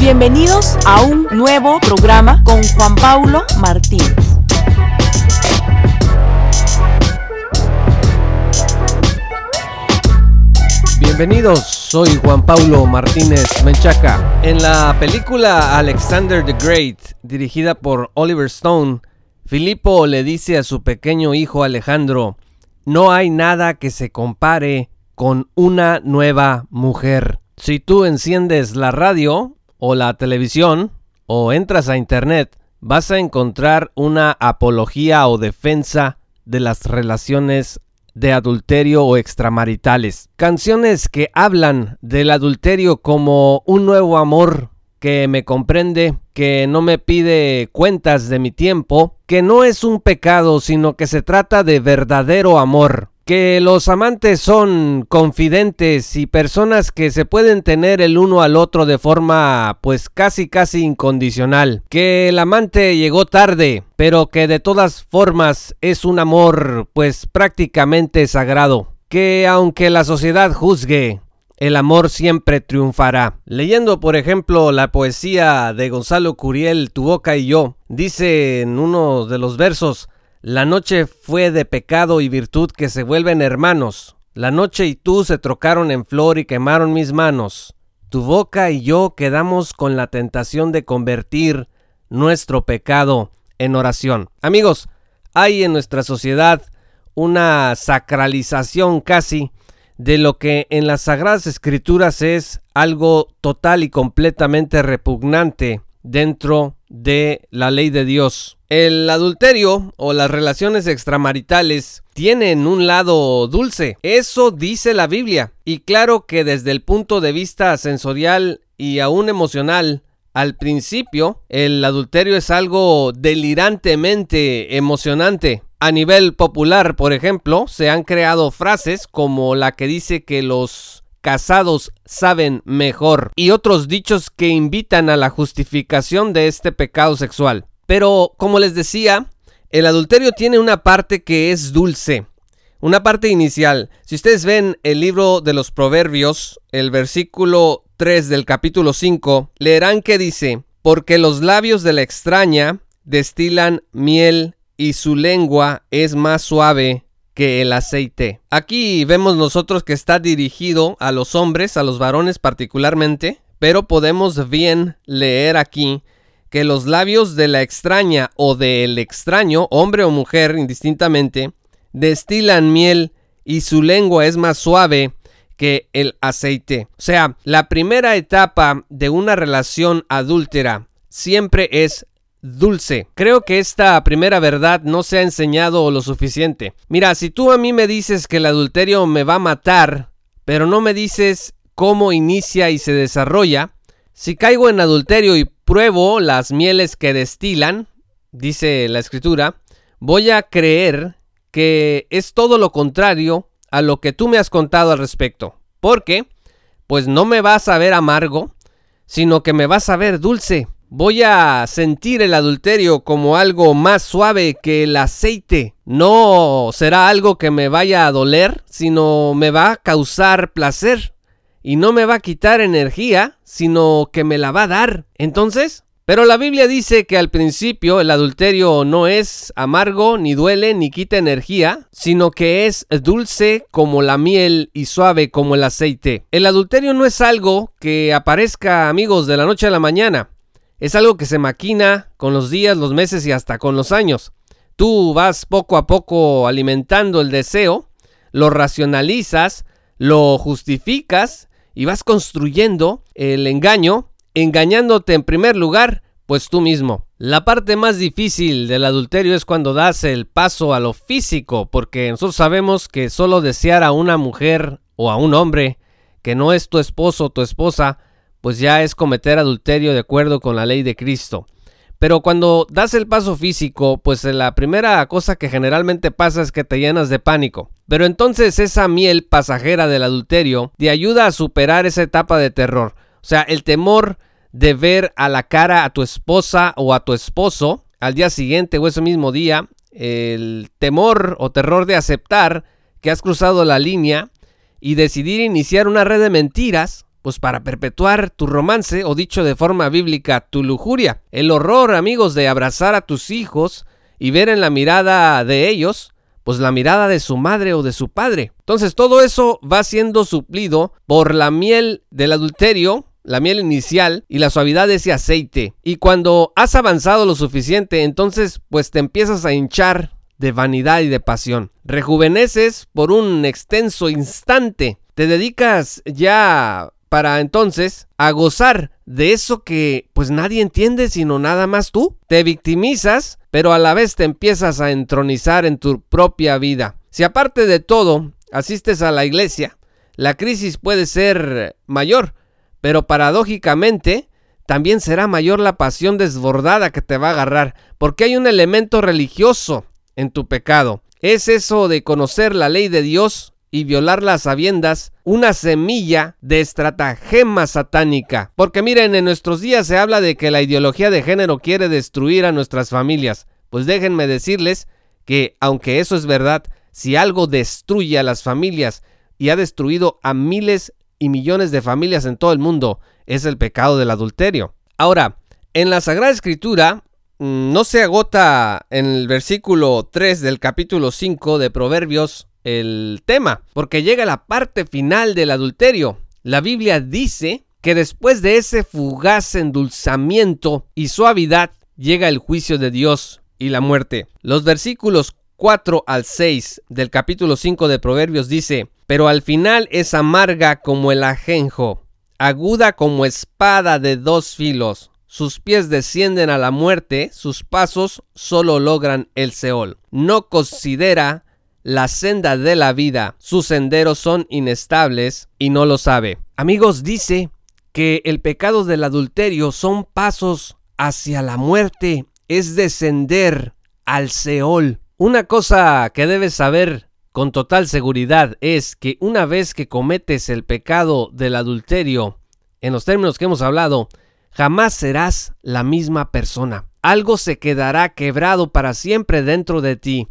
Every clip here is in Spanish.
Bienvenidos a un nuevo programa con Juan Paulo Martínez. Bienvenidos, soy Juan Paulo Martínez Menchaca. En la película Alexander the Great, dirigida por Oliver Stone, Filipo le dice a su pequeño hijo Alejandro, no hay nada que se compare con una nueva mujer. Si tú enciendes la radio o la televisión o entras a internet, vas a encontrar una apología o defensa de las relaciones de adulterio o extramaritales. Canciones que hablan del adulterio como un nuevo amor que me comprende, que no me pide cuentas de mi tiempo, que no es un pecado, sino que se trata de verdadero amor que los amantes son confidentes y personas que se pueden tener el uno al otro de forma pues casi casi incondicional, que el amante llegó tarde, pero que de todas formas es un amor pues prácticamente sagrado, que aunque la sociedad juzgue, el amor siempre triunfará. Leyendo, por ejemplo, la poesía de Gonzalo Curiel, Tu boca y yo, dice en uno de los versos, la noche fue de pecado y virtud que se vuelven hermanos. La noche y tú se trocaron en flor y quemaron mis manos. Tu boca y yo quedamos con la tentación de convertir nuestro pecado en oración. Amigos, hay en nuestra sociedad una sacralización casi de lo que en las sagradas escrituras es algo total y completamente repugnante dentro de la ley de Dios. El adulterio o las relaciones extramaritales tienen un lado dulce, eso dice la Biblia, y claro que desde el punto de vista sensorial y aún emocional, al principio, el adulterio es algo delirantemente emocionante. A nivel popular, por ejemplo, se han creado frases como la que dice que los casados saben mejor y otros dichos que invitan a la justificación de este pecado sexual. Pero, como les decía, el adulterio tiene una parte que es dulce, una parte inicial. Si ustedes ven el libro de los Proverbios, el versículo 3 del capítulo 5, leerán que dice, porque los labios de la extraña destilan miel y su lengua es más suave que el aceite. Aquí vemos nosotros que está dirigido a los hombres, a los varones particularmente, pero podemos bien leer aquí que los labios de la extraña o del extraño, hombre o mujer indistintamente, destilan miel y su lengua es más suave que el aceite. O sea, la primera etapa de una relación adúltera siempre es dulce. Creo que esta primera verdad no se ha enseñado lo suficiente. Mira, si tú a mí me dices que el adulterio me va a matar, pero no me dices cómo inicia y se desarrolla, si caigo en adulterio y pruebo las mieles que destilan, dice la escritura, voy a creer que es todo lo contrario a lo que tú me has contado al respecto. ¿Por qué? Pues no me vas a ver amargo, sino que me vas a ver dulce. Voy a sentir el adulterio como algo más suave que el aceite. No será algo que me vaya a doler, sino me va a causar placer. Y no me va a quitar energía, sino que me la va a dar. Entonces, pero la Biblia dice que al principio el adulterio no es amargo, ni duele, ni quita energía, sino que es dulce como la miel y suave como el aceite. El adulterio no es algo que aparezca amigos de la noche a la mañana. Es algo que se maquina con los días, los meses y hasta con los años. Tú vas poco a poco alimentando el deseo, lo racionalizas, lo justificas y vas construyendo el engaño, engañándote en primer lugar, pues tú mismo. La parte más difícil del adulterio es cuando das el paso a lo físico, porque nosotros sabemos que solo desear a una mujer o a un hombre que no es tu esposo o tu esposa, pues ya es cometer adulterio de acuerdo con la ley de Cristo. Pero cuando das el paso físico, pues la primera cosa que generalmente pasa es que te llenas de pánico. Pero entonces esa miel pasajera del adulterio te ayuda a superar esa etapa de terror. O sea, el temor de ver a la cara a tu esposa o a tu esposo al día siguiente o ese mismo día, el temor o terror de aceptar que has cruzado la línea y decidir iniciar una red de mentiras pues para perpetuar tu romance o dicho de forma bíblica tu lujuria. El horror, amigos, de abrazar a tus hijos y ver en la mirada de ellos pues la mirada de su madre o de su padre. Entonces todo eso va siendo suplido por la miel del adulterio, la miel inicial y la suavidad de ese aceite. Y cuando has avanzado lo suficiente, entonces pues te empiezas a hinchar de vanidad y de pasión. Rejuveneces por un extenso instante. Te dedicas ya para entonces a gozar de eso que pues nadie entiende sino nada más tú. Te victimizas, pero a la vez te empiezas a entronizar en tu propia vida. Si aparte de todo asistes a la iglesia, la crisis puede ser mayor, pero paradójicamente también será mayor la pasión desbordada que te va a agarrar, porque hay un elemento religioso en tu pecado. Es eso de conocer la ley de Dios y violar las sabiendas una semilla de estratagema satánica. Porque miren, en nuestros días se habla de que la ideología de género quiere destruir a nuestras familias. Pues déjenme decirles que, aunque eso es verdad, si algo destruye a las familias y ha destruido a miles y millones de familias en todo el mundo, es el pecado del adulterio. Ahora, en la Sagrada Escritura mm, no se agota en el versículo 3 del capítulo 5 de Proverbios el tema, porque llega la parte final del adulterio. La Biblia dice que después de ese fugaz endulzamiento y suavidad llega el juicio de Dios y la muerte. Los versículos 4 al 6 del capítulo 5 de Proverbios dice, pero al final es amarga como el ajenjo, aguda como espada de dos filos. Sus pies descienden a la muerte, sus pasos solo logran el Seol. No considera la senda de la vida, sus senderos son inestables y no lo sabe. Amigos, dice que el pecado del adulterio son pasos hacia la muerte, es descender al Seol. Una cosa que debes saber con total seguridad es que una vez que cometes el pecado del adulterio, en los términos que hemos hablado, jamás serás la misma persona. Algo se quedará quebrado para siempre dentro de ti.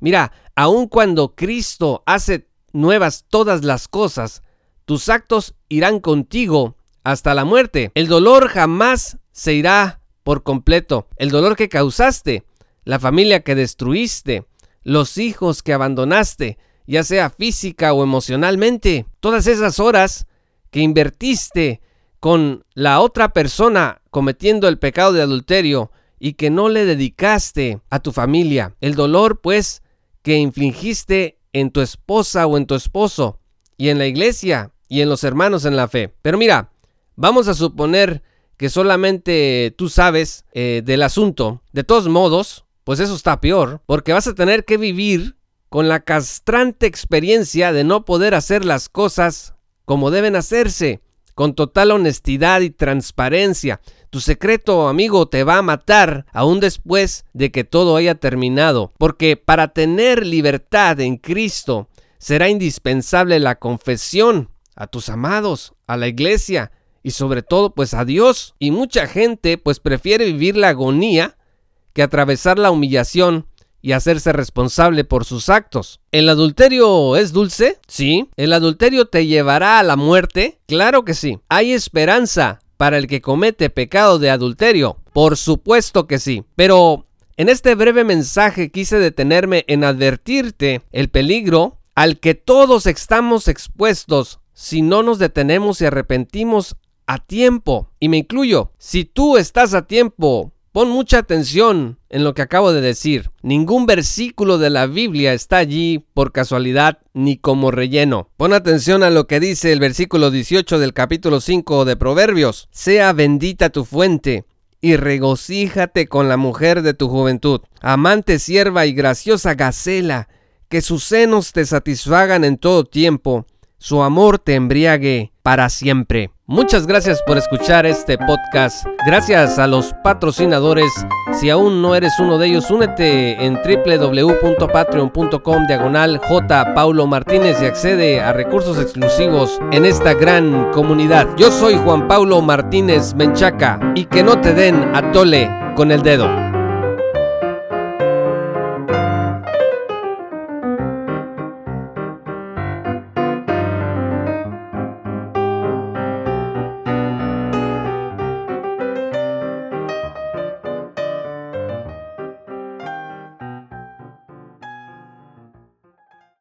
Mira, aun cuando Cristo hace nuevas todas las cosas, tus actos irán contigo hasta la muerte. El dolor jamás se irá por completo. El dolor que causaste, la familia que destruiste, los hijos que abandonaste, ya sea física o emocionalmente, todas esas horas que invertiste con la otra persona cometiendo el pecado de adulterio y que no le dedicaste a tu familia. El dolor, pues, que infligiste en tu esposa o en tu esposo, y en la iglesia, y en los hermanos en la fe. Pero mira, vamos a suponer que solamente tú sabes eh, del asunto. De todos modos, pues eso está peor, porque vas a tener que vivir con la castrante experiencia de no poder hacer las cosas como deben hacerse, con total honestidad y transparencia. Tu secreto, amigo, te va a matar aún después de que todo haya terminado, porque para tener libertad en Cristo será indispensable la confesión a tus amados, a la iglesia y sobre todo pues a Dios. Y mucha gente pues prefiere vivir la agonía que atravesar la humillación y hacerse responsable por sus actos. ¿El adulterio es dulce? Sí. ¿El adulterio te llevará a la muerte? Claro que sí. Hay esperanza para el que comete pecado de adulterio? Por supuesto que sí. Pero en este breve mensaje quise detenerme en advertirte el peligro al que todos estamos expuestos si no nos detenemos y arrepentimos a tiempo. Y me incluyo. Si tú estás a tiempo Pon mucha atención en lo que acabo de decir. Ningún versículo de la Biblia está allí por casualidad ni como relleno. Pon atención a lo que dice el versículo 18 del capítulo 5 de Proverbios. Sea bendita tu fuente y regocíjate con la mujer de tu juventud. Amante sierva y graciosa gacela, que sus senos te satisfagan en todo tiempo, su amor te embriague para siempre. Muchas gracias por escuchar este podcast. Gracias a los patrocinadores. Si aún no eres uno de ellos, únete en www.patreon.com diagonal J. Paulo Martínez y accede a recursos exclusivos en esta gran comunidad. Yo soy Juan Paulo Martínez Menchaca y que no te den a tole con el dedo.